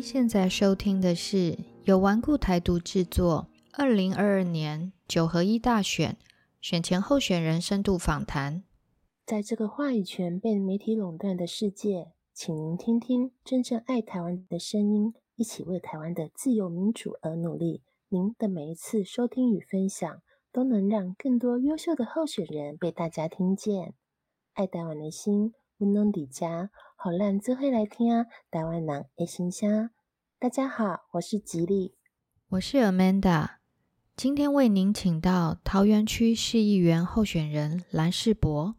现在收听的是由顽固台独制作，二零二二年九合一大选选前候选人深度访谈。在这个话语权被媒体垄断的世界，请您听听真正爱台湾的声音，一起为台湾的自由民主而努力。您的每一次收听与分享，都能让更多优秀的候选人被大家听见。爱台湾的心，温暖底家。好烂，这回来听啊！台湾人的心声。大家好，我是吉利，我是 Amanda。今天为您请到桃园区市议员候选人蓝世博。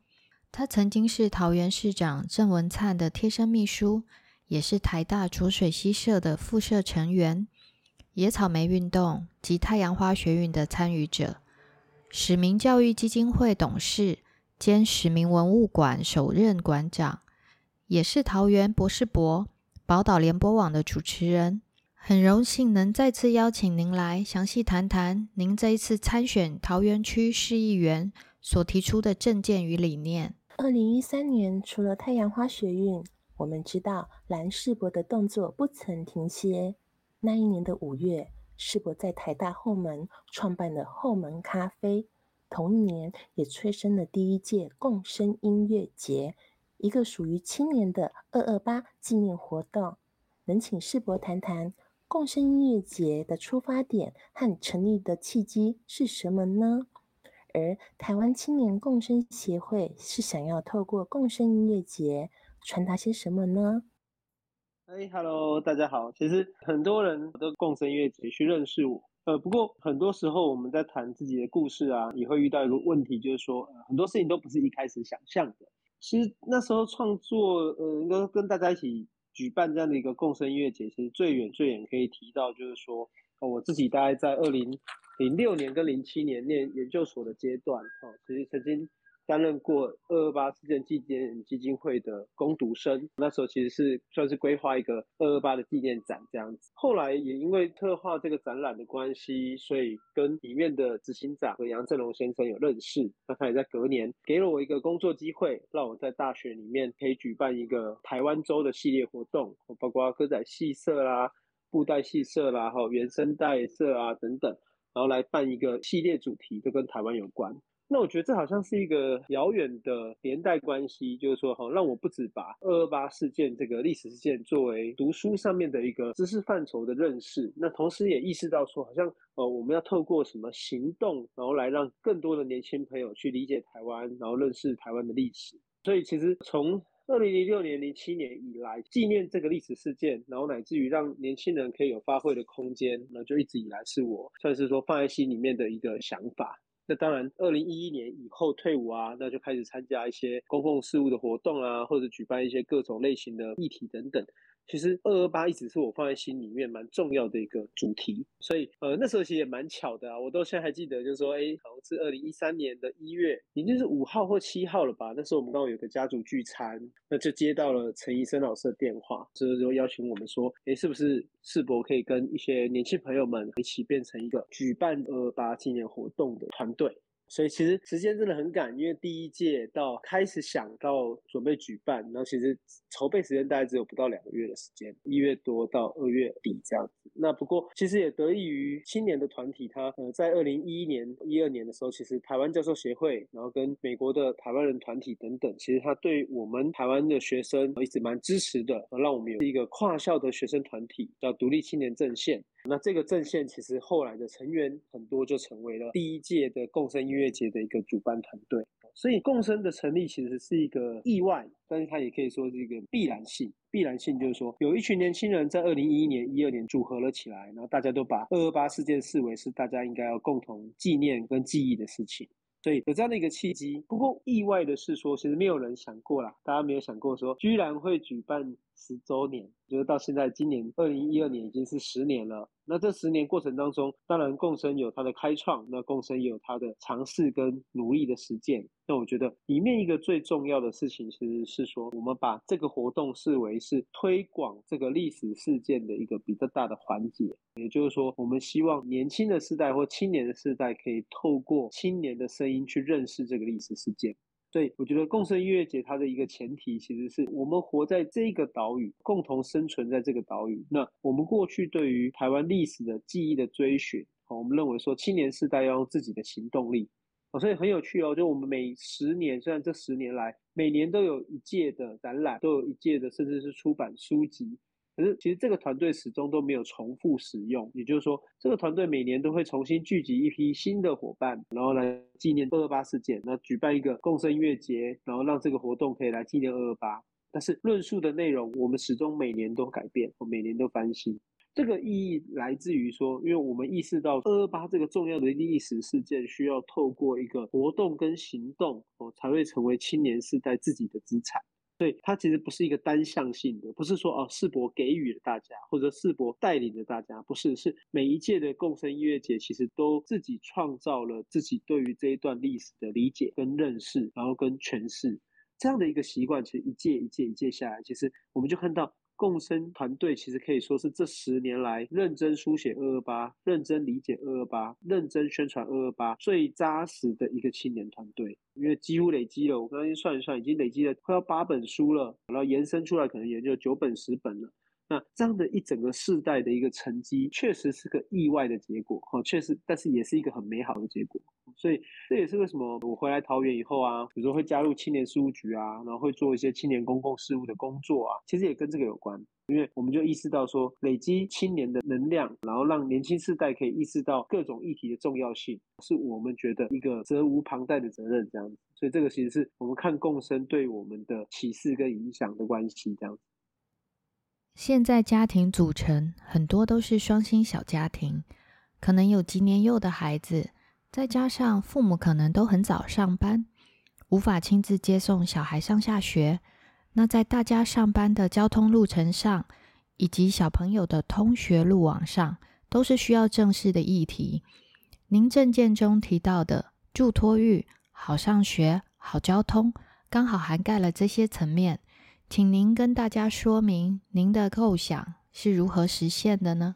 他曾经是桃园市长郑文灿的贴身秘书，也是台大浊水溪社的副社成员，野草莓运动及太阳花学运的参与者，史明教育基金会董事兼史明文物馆首任馆长。也是桃园博士博宝岛联播网的主持人，很荣幸能再次邀请您来详细谈谈您这一次参选桃园区市议员所提出的政见与理念。二零一三年，除了太阳花学运，我们知道蓝世博的动作不曾停歇。那一年的五月，世博在台大后门创办了后门咖啡，同年也催生了第一届共生音乐节。一个属于青年的二二八纪念活动，能请世博谈谈共生音乐节的出发点和成立的契机是什么呢？而台湾青年共生协会是想要透过共生音乐节传达些什么呢？哎，Hello，大家好。其实很多人都共生音乐节去认识我，呃，不过很多时候我们在谈自己的故事啊，也会遇到一个问题，就是说很多事情都不是一开始想象的。其实那时候创作，呃，跟跟大家一起举办这样的一个共生音乐节，其实最远最远可以提到，就是说，我自己大概在二零零六年跟零七年念研究所的阶段，哦，其实曾经。担任过二二八事件纪念基金会的攻读生，那时候其实是算是规划一个二二八的纪念展这样子。后来也因为策划这个展览的关系，所以跟里面的执行长和杨振龙先生有认识。那他也在隔年给了我一个工作机会，让我在大学里面可以举办一个台湾州的系列活动，包括歌仔戏社啦、布袋戏社啦、哈原声带社啊等等，然后来办一个系列主题，都跟台湾有关。那我觉得这好像是一个遥远的年代关系，就是说，哈，让我不止把二二八事件这个历史事件作为读书上面的一个知识范畴的认识，那同时也意识到说，好像呃，我们要透过什么行动，然后来让更多的年轻朋友去理解台湾，然后认识台湾的历史。所以其实从二零零六年、零七年以来，纪念这个历史事件，然后乃至于让年轻人可以有发挥的空间，那就一直以来是我算是说放在心里面的一个想法。那当然，二零一一年以后退伍啊，那就开始参加一些公共事务的活动啊，或者举办一些各种类型的议题等等。其实二二八一直是我放在心里面蛮重要的一个主题，所以呃那时候其实也蛮巧的啊，我到现在还记得，就是说哎，好像是二零一三年的一月，已经是五号或七号了吧？那时候我们刚好有个家族聚餐，那就接到了陈医生老师的电话，就是说邀请我们说，哎，是不是世博可以跟一些年轻朋友们一起变成一个举办二二八纪念活动的团队？所以其实时间真的很赶，因为第一届到开始想到准备举办，然后其实筹备时间大概只有不到两个月的时间，一月多到二月底这样子。那不过其实也得益于青年的团体，他呃在二零一一年、一二年的时候，其实台湾教授协会，然后跟美国的台湾人团体等等，其实他对我们台湾的学生一直蛮支持的，让我们有一个跨校的学生团体叫独立青年阵线。那这个阵线其实后来的成员很多，就成为了第一届的共生音乐节的一个主办团队。所以共生的成立其实是一个意外，但是它也可以说是一个必然性。必然性就是说，有一群年轻人在二零一一年、一二年组合了起来，然后大家都把二二八事件视为是大家应该要共同纪念跟记忆的事情。对有这样的一个契机。不过意外的是说，其实没有人想过啦，大家没有想过说，居然会举办十周年。就是到现在，今年二零一二年已经是十年了。那这十年过程当中，当然共生有它的开创，那共生也有它的尝试跟努力的实践。那我觉得里面一个最重要的事情，其实是说，我们把这个活动视为是推广这个历史事件的一个比较大的环节。也就是说，我们希望年轻的世代或青年的世代，可以透过青年的声音去认识这个历史事件。对我觉得共生音乐节它的一个前提，其实是我们活在这个岛屿，共同生存在这个岛屿。那我们过去对于台湾历史的记忆的追寻，我们认为说青年世代要用自己的行动力，所以很有趣哦。就我们每十年，虽然这十年来每年都有一届的展览，都有一届的甚至是出版书籍。可是，其实这个团队始终都没有重复使用，也就是说，这个团队每年都会重新聚集一批新的伙伴，然后来纪念二二八事件，那举办一个共生音乐节，然后让这个活动可以来纪念二二八。但是论述的内容，我们始终每年都改变，我每年都翻新。这个意义来自于说，因为我们意识到二二八这个重要的历史事件，需要透过一个活动跟行动，哦，才会成为青年世代自己的资产。所以它其实不是一个单向性的，不是说哦世博给予了大家，或者世博带领着大家，不是，是每一届的共生音乐节其实都自己创造了自己对于这一段历史的理解跟认识，然后跟诠释这样的一个习惯，其实一届一届一届下来，其实我们就看到。共生团队其实可以说是这十年来认真书写二二八、认真理解二二八、认真宣传二二八最扎实的一个青年团队，因为几乎累积了，我刚刚算一算，已经累积了快要八本书了，然后延伸出来可能也就九本十本了。那这样的一整个世代的一个成绩，确实是个意外的结果，哈，确实，但是也是一个很美好的结果。所以这也是为什么我回来桃园以后啊，比如说会加入青年事务局啊，然后会做一些青年公共事务的工作啊，其实也跟这个有关，因为我们就意识到说，累积青年的能量，然后让年轻世代可以意识到各种议题的重要性，是我们觉得一个责无旁贷的责任，这样子。所以这个其实是我们看共生对我们的启示跟影响的关系，这样子。现在家庭组成很多都是双薪小家庭，可能有几年幼的孩子，再加上父母可能都很早上班，无法亲自接送小孩上下学。那在大家上班的交通路程上，以及小朋友的通学路网上，都是需要正视的议题。您证件中提到的助托育、好上学、好交通，刚好涵盖了这些层面。请您跟大家说明您的构想是如何实现的呢？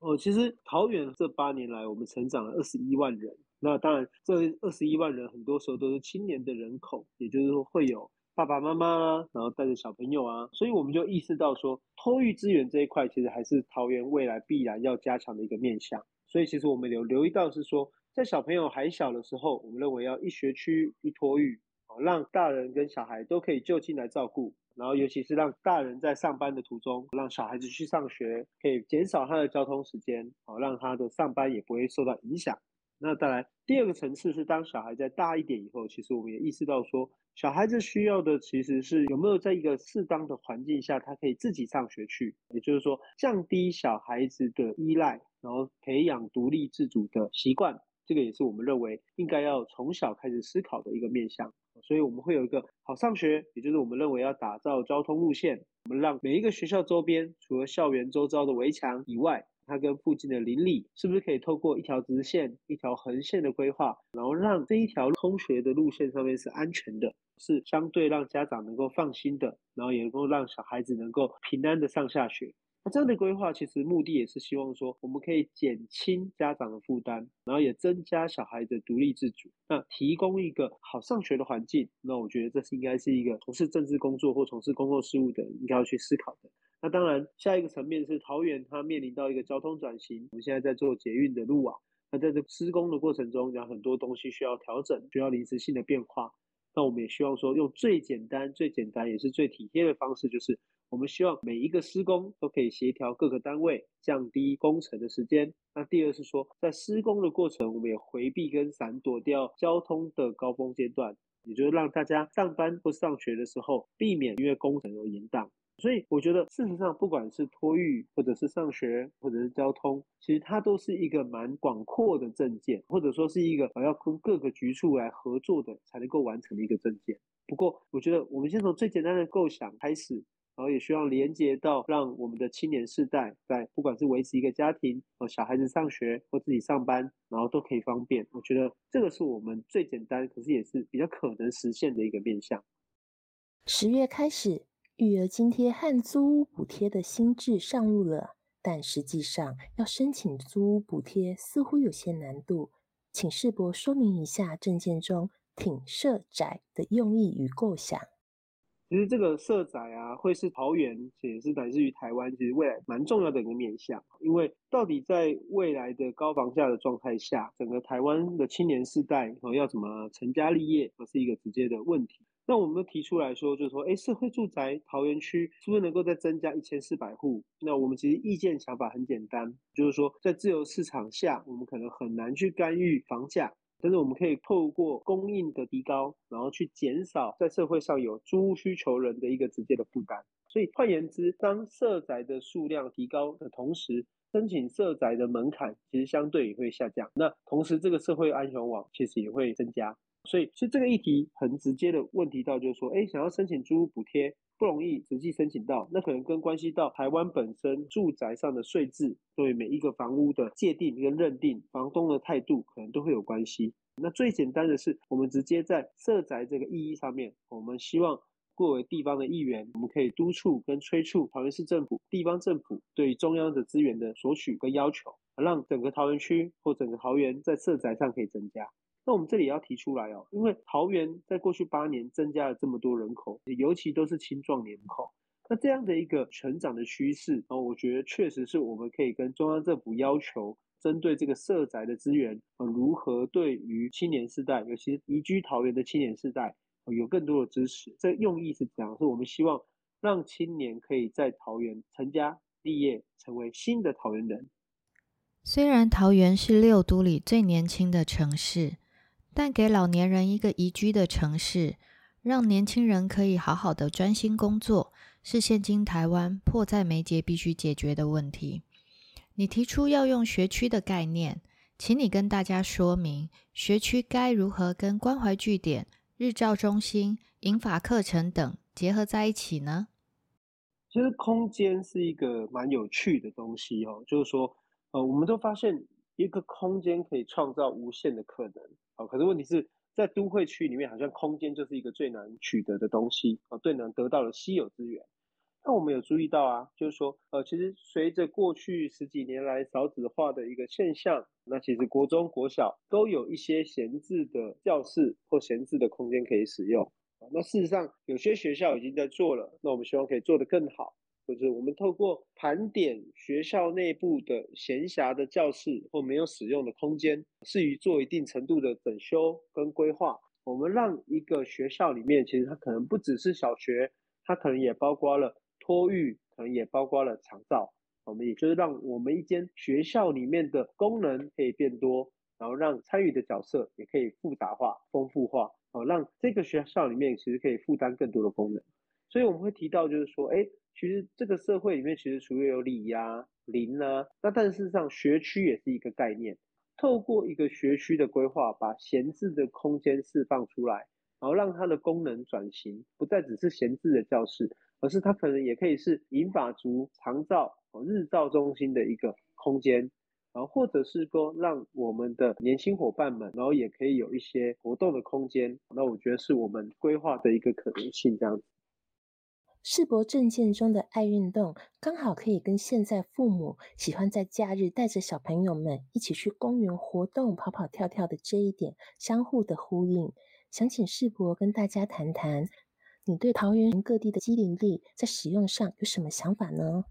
哦，其实桃园这八年来，我们成长了二十一万人。那当然，这二十一万人很多时候都是青年的人口，也就是说会有爸爸妈妈，然后带着小朋友啊。所以我们就意识到说，托育资源这一块，其实还是桃园未来必然要加强的一个面向。所以其实我们有留意到是说，在小朋友还小的时候，我们认为要一学区一托育。让大人跟小孩都可以就近来照顾，然后尤其是让大人在上班的途中，让小孩子去上学，可以减少他的交通时间，好让他的上班也不会受到影响。那再来第二个层次是，当小孩再大一点以后，其实我们也意识到说，小孩子需要的其实是有没有在一个适当的环境下，他可以自己上学去，也就是说降低小孩子的依赖，然后培养独立自主的习惯。这个也是我们认为应该要从小开始思考的一个面向。所以我们会有一个好上学，也就是我们认为要打造交通路线，我们让每一个学校周边，除了校园周遭的围墙以外，它跟附近的邻里，是不是可以透过一条直线、一条横线的规划，然后让这一条通学的路线上面是安全的，是相对让家长能够放心的，然后也能够让小孩子能够平安的上下学。那这样的规划其实目的也是希望说，我们可以减轻家长的负担，然后也增加小孩的独立自主，那提供一个好上学的环境。那我觉得这是应该是一个从事政治工作或从事公共事务的应该要去思考的。那当然，下一个层面是桃园它面临到一个交通转型，我们现在在做捷运的路网，那在这施工的过程中，有很多东西需要调整，需要临时性的变化。那我们也希望说，用最简单、最简单也是最体贴的方式，就是。我们希望每一个施工都可以协调各个单位，降低工程的时间。那第二是说，在施工的过程，我们也回避跟闪躲掉交通的高峰阶段，也就是让大家上班或上学的时候，避免因为工程而延宕。所以我觉得，事实上，不管是托育，或者是上学，或者是交通，其实它都是一个蛮广阔的证件，或者说是一个要跟各个局处来合作的才能够完成的一个证件。不过，我觉得我们先从最简单的构想开始。然后也需要连接到让我们的青年世代在不管是维持一个家庭，和小孩子上学或自己上班，然后都可以方便。我觉得这个是我们最简单，可是也是比较可能实现的一个面向。十月开始，育儿津贴和租屋补贴的新制上路了，但实际上要申请租屋补贴似乎有些难度，请世博说明一下证件中挺社宅的用意与构想。其实这个社宅啊，会是桃园，也是来自于台湾，其实未来蛮重要的一个面向。因为到底在未来的高房价的状态下，整个台湾的青年世代和要怎么成家立业，这是一个直接的问题。那我们提出来说，就是说，哎，社会住宅桃园区是不是能够再增加一千四百户？那我们其实意见想法很简单，就是说，在自由市场下，我们可能很难去干预房价。但是我们可以透过供应的提高，然后去减少在社会上有租屋需求人的一个直接的负担。所以换言之，当社宅的数量提高的同时，申请社宅的门槛其实相对也会下降。那同时，这个社会安全网其实也会增加。所以，其实这个议题很直接的问题到就是说，哎，想要申请租屋补贴不容易，直接申请到，那可能跟关系到台湾本身住宅上的税制，对每一个房屋的界定跟认定，房东的态度可能都会有关系。那最简单的是，我们直接在设宅这个意义上面，我们希望作为地方的议员，我们可以督促跟催促桃园市政府、地方政府对中央的资源的索取跟要求，让整个桃园区或整个桃园在设宅上可以增加。那我们这里要提出来哦，因为桃园在过去八年增加了这么多人口，尤其都是青壮年口，那这样的一个成长的趋势，哦，我觉得确实是我们可以跟中央政府要求，针对这个社宅的资源，呃，如何对于青年世代，尤其是移居桃园的青年世代，有更多的支持。这用意是讲，是我们希望让青年可以在桃园成家立业，成为新的桃园人。虽然桃园是六都里最年轻的城市。但给老年人一个宜居的城市，让年轻人可以好好的专心工作，是现今台湾迫在眉睫必须解决的问题。你提出要用学区的概念，请你跟大家说明学区该如何跟关怀据点、日照中心、引法课程等结合在一起呢？其实空间是一个蛮有趣的东西哦，就是说，呃，我们都发现一个空间可以创造无限的可能。可是问题是在都会区里面，好像空间就是一个最难取得的东西啊，最难得到的稀有资源。那我们有注意到啊，就是说，呃，其实随着过去十几年来少子化的一个现象，那其实国中、国小都有一些闲置的教室或闲置的空间可以使用。那事实上，有些学校已经在做了，那我们希望可以做得更好。就是我们透过盘点学校内部的闲暇的教室或没有使用的空间，适于做一定程度的整修跟规划。我们让一个学校里面，其实它可能不只是小学，它可能也包括了托育，可能也包括了长照。我们也就是让我们一间学校里面的功能可以变多，然后让参与的角色也可以复杂化、丰富化，哦，让这个学校里面其实可以负担更多的功能。所以我们会提到，就是说，哎。其实这个社会里面，其实除了有里呀、邻啊，那但事实上学区也是一个概念。透过一个学区的规划，把闲置的空间释放出来，然后让它的功能转型，不再只是闲置的教室，而是它可能也可以是银发族长照、日照中心的一个空间，然后或者是说让我们的年轻伙伴们，然后也可以有一些活动的空间。那我觉得是我们规划的一个可能性，这样子。世博证件中的爱运动，刚好可以跟现在父母喜欢在假日带着小朋友们一起去公园活动、跑跑跳跳的这一点相互的呼应。想请世博跟大家谈谈，你对桃园各地的机灵力在使用上有什么想法呢？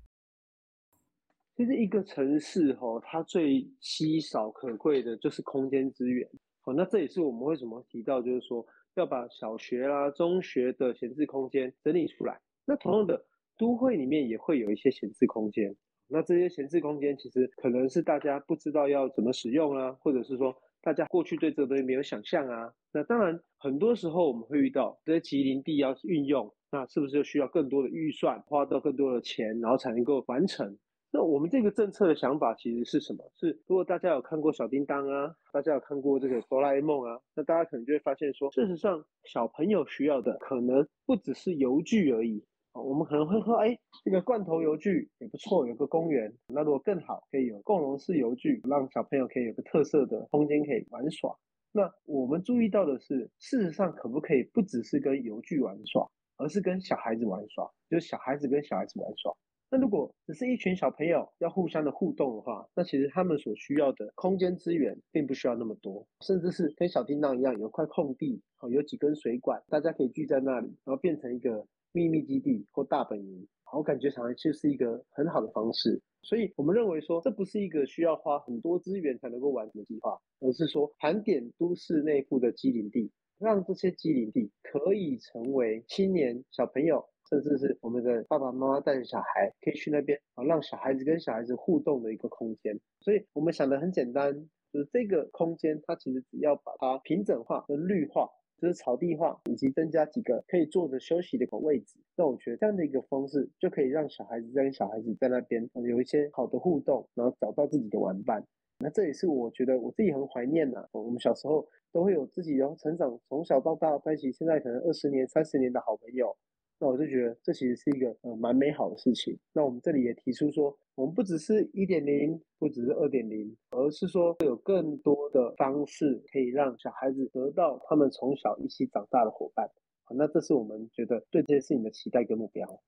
其实一个城市哈，它最稀少可贵的就是空间资源。好，那这也是我们为什么提到，就是说要把小学啦、中学的闲置空间整理出来。那同样的，都会里面也会有一些闲置空间。那这些闲置空间其实可能是大家不知道要怎么使用啊，或者是说大家过去对这个东西没有想象啊。那当然，很多时候我们会遇到这些吉林地要运用，那是不是就需要更多的预算，花到更多的钱，然后才能够完成？那我们这个政策的想法其实是什么？是如果大家有看过小叮当啊，大家有看过这个哆啦 A 梦啊，那大家可能就会发现说，事实上小朋友需要的可能不只是游具而已。我们可能会说，哎，这个罐头游具也不错，有个公园。那如果更好，可以有共融式游具，让小朋友可以有个特色的空间可以玩耍。那我们注意到的是，事实上可不可以不只是跟游具玩耍，而是跟小孩子玩耍，就是小孩子跟小孩子玩耍。那如果只是一群小朋友要互相的互动的话，那其实他们所需要的空间资源并不需要那么多，甚至是跟小叮当一样，有块空地，有几根水管，大家可以聚在那里，然后变成一个秘密基地或大本营。我感觉好像就是一个很好的方式。所以我们认为说，这不是一个需要花很多资源才能够完成的计划，而是说盘点都市内部的机林地，让这些机林地可以成为青年小朋友。甚至是我们的爸爸妈妈带着小孩可以去那边啊，让小孩子跟小孩子互动的一个空间。所以我们想的很简单，就是这个空间它其实只要把它平整化跟绿化，就是草地化，以及增加几个可以坐着休息的一个位置。那我觉得这样的一个方式就可以让小孩子跟小孩子在那边有一些好的互动，然后找到自己的玩伴。那这也是我觉得我自己很怀念的。我们小时候都会有自己的成长从小到大在一起，现在可能二十年、三十年的好朋友。那我就觉得这其实是一个呃蛮美好的事情。那我们这里也提出说，我们不只是一点零，不只是二点零，而是说有更多的方式可以让小孩子得到他们从小一起长大的伙伴。好，那这是我们觉得对这件事情的期待跟目标。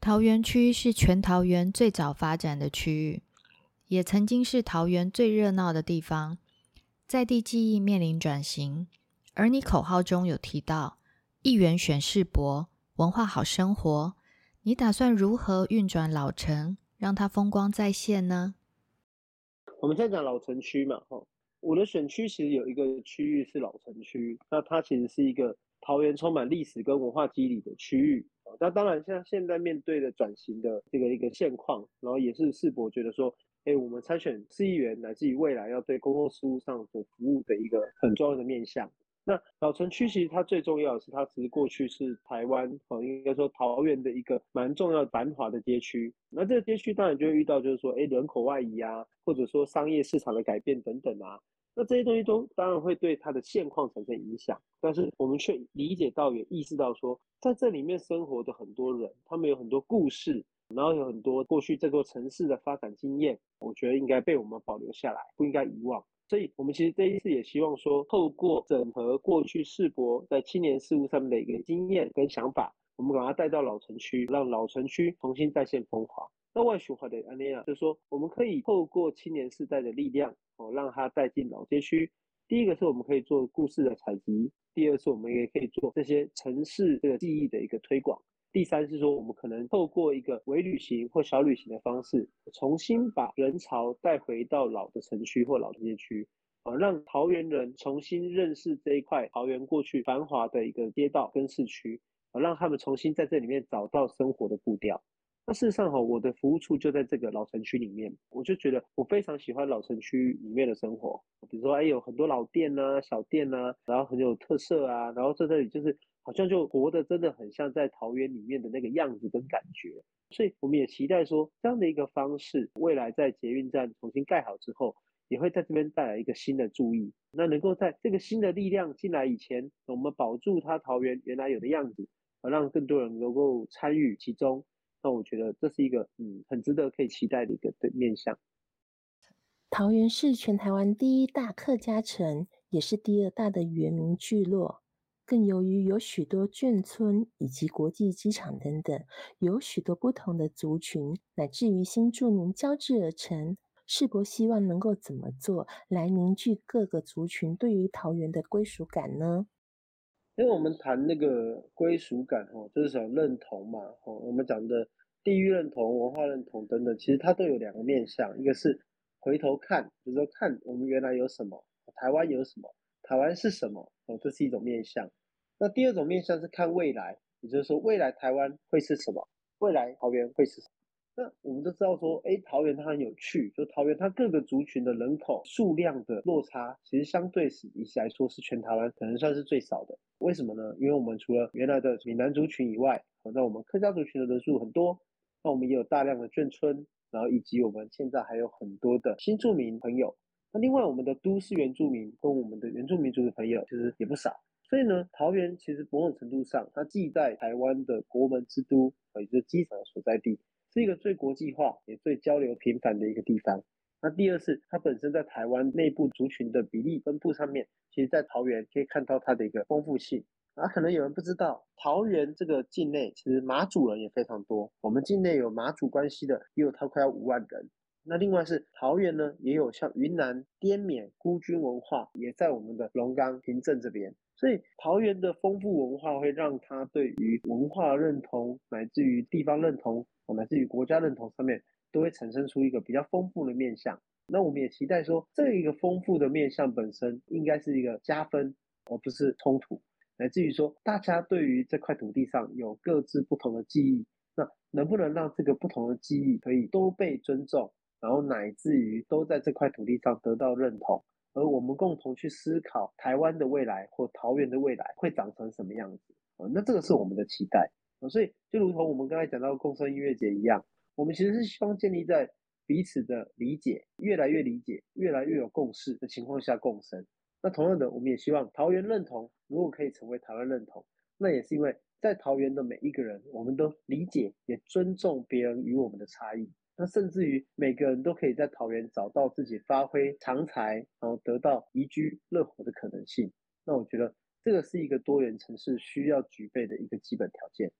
桃园区是全桃园最早发展的区域，也曾经是桃园最热闹的地方，在地记忆面临转型，而你口号中有提到。一元选世博，文化好生活。你打算如何运转老城，让它风光再现呢？我们现在讲老城区嘛，哈，我的选区其实有一个区域是老城区，那它其实是一个桃园充满历史跟文化肌理的区域。那当然，像现在面对的转型的这个一个现况，然后也是世博觉得说，哎，我们参选市议员，来自于未来要对公共事务上所服务的一个很重要的面向。那老城区其实它最重要的是，它其实过去是台湾哦，应该说桃园的一个蛮重要繁华的街区。那这个街区当然就会遇到，就是说，哎，人口外移啊，或者说商业市场的改变等等啊。那这些东西都当然会对它的现况产生影响。但是我们却理解到，也意识到说，在这里面生活的很多人，他们有很多故事，然后有很多过去这座城市的发展经验，我觉得应该被我们保留下来，不应该遗忘。所以，我们其实这一次也希望说，透过整合过去世博在青年事务上面的一个经验跟想法，我们把它带到老城区，让老城区重新再现风华。那外循环的安内亚就是说，我们可以透过青年世代的力量，哦，让它带进老街区。第一个是我们可以做故事的采集，第二是我们也可以做这些城市这个记忆的一个推广。第三是说，我们可能透过一个微旅行或小旅行的方式，重新把人潮带回到老的城区或老的街区，啊，让桃园人重新认识这一块桃园过去繁华的一个街道跟市区，啊，让他们重新在这里面找到生活的步调。那事实上哈，我的服务处就在这个老城区里面，我就觉得我非常喜欢老城区里面的生活，比如说哎有很多老店呐、小店呐，然后很有特色啊，然后在这里就是。好像就活得真的很像在桃园里面的那个样子跟感觉，所以我们也期待说这样的一个方式，未来在捷运站重新盖好之后，也会在这边带来一个新的注意。那能够在这个新的力量进来以前，我们保住它桃园原来有的样子，而让更多人能够参与其中。那我觉得这是一个嗯很值得可以期待的一个的面向。桃园是全台湾第一大客家城，也是第二大的原民聚落。更由于有许多眷村以及国际机场等等，有许多不同的族群乃至于新住民交织而成。世博希望能够怎么做来凝聚各个族群对于桃园的归属感呢？因为我们谈那个归属感，哦，就是讲认同嘛，哦，我们讲的地域认同、文化认同等等，其实它都有两个面向，一个是回头看，就是说看我们原来有什么，台湾有什么，台湾是什么，哦，这是一种面向。那第二种面向是看未来，也就是说未来台湾会是什么？未来桃园会是什么？那我们都知道说，哎，桃园它很有趣，就桃园它各个族群的人口数量的落差，其实相对是以来说是全台湾可能算是最少的。为什么呢？因为我们除了原来的闽南族群以外，那我们客家族群的人数很多，那我们也有大量的眷村，然后以及我们现在还有很多的新住民朋友。那另外我们的都市原住民跟我们的原住民族的朋友其实也不少。所以呢，桃园其实某种程度上，它既在台湾的国门之都，也就是机场所在地，是一个最国际化也最交流频繁的一个地方。那第二是它本身在台湾内部族群的比例分布上面，其实在桃园可以看到它的一个丰富性。啊，可能有人不知道，桃园这个境内其实马祖人也非常多。我们境内有马祖关系的，也有他快要五万人。那另外是桃园呢，也有像云南滇缅孤军文化，也在我们的龙岗平镇这边。所以桃园的丰富文化会让他对于文化认同，乃至于地方认同，乃至于国家认同上面，都会产生出一个比较丰富的面相。那我们也期待说，这一个丰富的面相本身应该是一个加分，而不是冲突。乃至于说，大家对于这块土地上有各自不同的记忆，那能不能让这个不同的记忆可以都被尊重？然后乃至于都在这块土地上得到认同，而我们共同去思考台湾的未来或桃园的未来会长成什么样子啊？那这个是我们的期待啊！所以就如同我们刚才讲到共生音乐节一样，我们其实是希望建立在彼此的理解越来越理解、越来越有共识的情况下共生。那同样的，我们也希望桃园认同如果可以成为台湾认同，那也是因为在桃园的每一个人，我们都理解也尊重别人与我们的差异。那甚至于每个人都可以在桃园找到自己发挥长才，然后得到宜居乐活的可能性。那我觉得这个是一个多元城市需要具备的一个基本条件。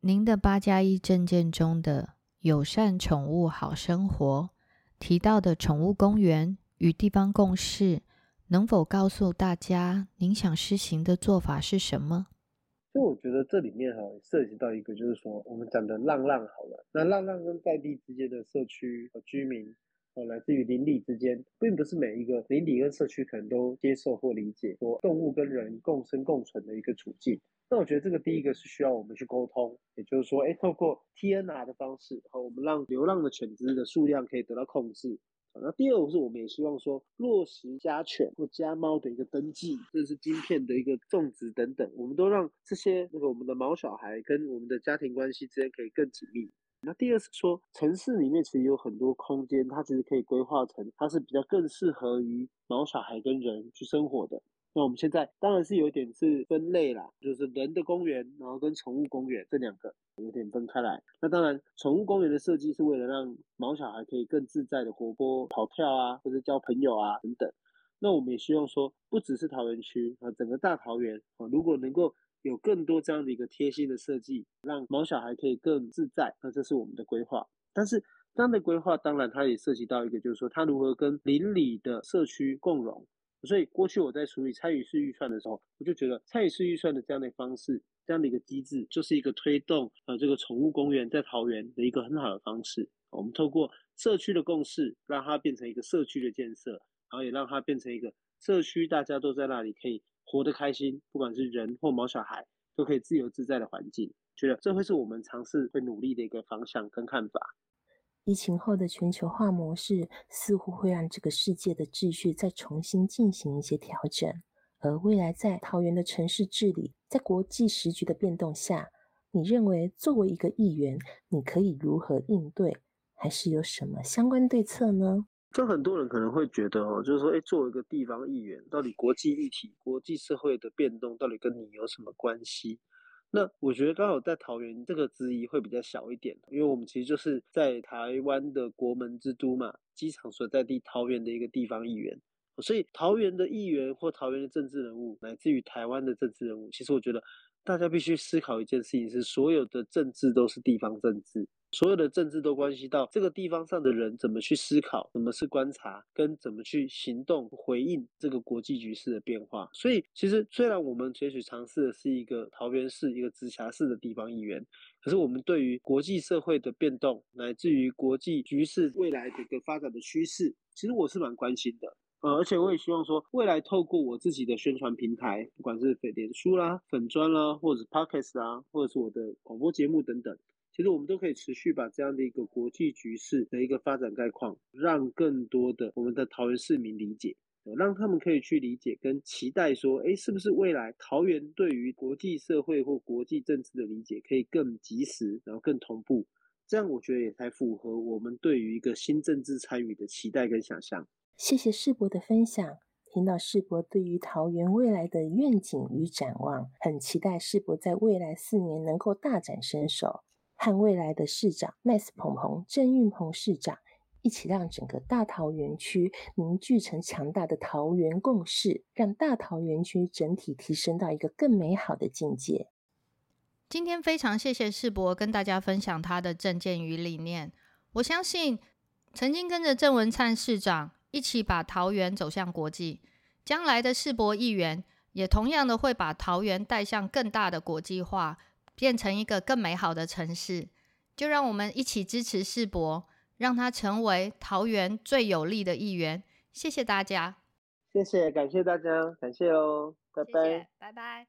您的八加一证件中的友善宠物好生活提到的宠物公园与地方共事，能否告诉大家您想施行的做法是什么？所以我觉得这里面哈涉及到一个，就是说我们讲的浪浪好了，那浪浪跟在地之间的社区和居民，哦，来自于邻里之间，并不是每一个邻里跟社区可能都接受或理解说动物跟人共生共存的一个处境。那我觉得这个第一个是需要我们去沟通，也就是说，哎，透过 TNR 的方式，和我们让流浪的犬只的数量可以得到控制。那第二个是我们也希望说落实家犬或家猫的一个登记，这是晶片的一个种植等等，我们都让这些那个我们的毛小孩跟我们的家庭关系之间可以更紧密。那第二是说城市里面其实有很多空间，它其实可以规划成它是比较更适合于毛小孩跟人去生活的。那我们现在当然是有点是分类啦，就是人的公园，然后跟宠物公园这两个有点分开来。那当然，宠物公园的设计是为了让毛小孩可以更自在的活泼跑跳啊，或者交朋友啊等等。那我们也希望说，不只是桃园区啊，整个大桃园啊，如果能够有更多这样的一个贴心的设计，让毛小孩可以更自在，那这是我们的规划。但是这样的规划，当然它也涉及到一个，就是说它如何跟邻里的社区共融。所以过去我在处理参与式预算的时候，我就觉得参与式预算的这样的方式，这样的一个机制，就是一个推动呃这个宠物公园在桃园的一个很好的方式。我们透过社区的共识，让它变成一个社区的建设，然后也让它变成一个社区大家都在那里可以活得开心，不管是人或毛小孩都可以自由自在的环境。觉得这会是我们尝试会努力的一个方向跟看法。疫情后的全球化模式似乎会让这个世界的秩序再重新进行一些调整，而未来在桃园的城市治理，在国际时局的变动下，你认为作为一个议员，你可以如何应对，还是有什么相关对策呢？就很多人可能会觉得哦，就是说，哎，作为一个地方议员，到底国际议题、国际社会的变动，到底跟你有什么关系？那我觉得刚好在桃园这个质疑会比较小一点，因为我们其实就是在台湾的国门之都嘛，机场所在地桃园的一个地方议员，所以桃园的议员或桃园的政治人物，乃至于台湾的政治人物，其实我觉得大家必须思考一件事情：是所有的政治都是地方政治。所有的政治都关系到这个地方上的人怎么去思考，怎么是观察，跟怎么去行动回应这个国际局势的变化。所以，其实虽然我们也许尝试的是一个桃园市一个直辖市的地方议员，可是我们对于国际社会的变动，乃至于国际局势未来的一个发展的趋势，其实我是蛮关心的。呃，而且我也希望说，未来透过我自己的宣传平台，不管是脸书啦、粉砖啦，或者是 Podcast 啊，或者是我的广播节目等等。其实我们都可以持续把这样的一个国际局势的一个发展概况，让更多的我们的桃园市民理解，让他们可以去理解跟期待说，哎，是不是未来桃园对于国际社会或国际政治的理解可以更及时，然后更同步，这样我觉得也才符合我们对于一个新政治参与的期待跟想象。谢谢世博的分享，听到世博对于桃园未来的愿景与展望，很期待世博在未来四年能够大展身手。和未来的市长麦斯鹏鹏、郑运鹏市长一起让整个大桃园区凝聚成强大的桃园共识，让大桃园区整体提升到一个更美好的境界。今天非常谢谢世博跟大家分享他的政见与理念。我相信曾经跟着郑文灿市长一起把桃园走向国际，将来的世博议员也同样的会把桃园带向更大的国际化，变成一个更美好的城市。就让我们一起支持世博让他成为桃园最有力的一员。谢谢大家。谢谢感谢大家感谢哦拜拜。拜拜。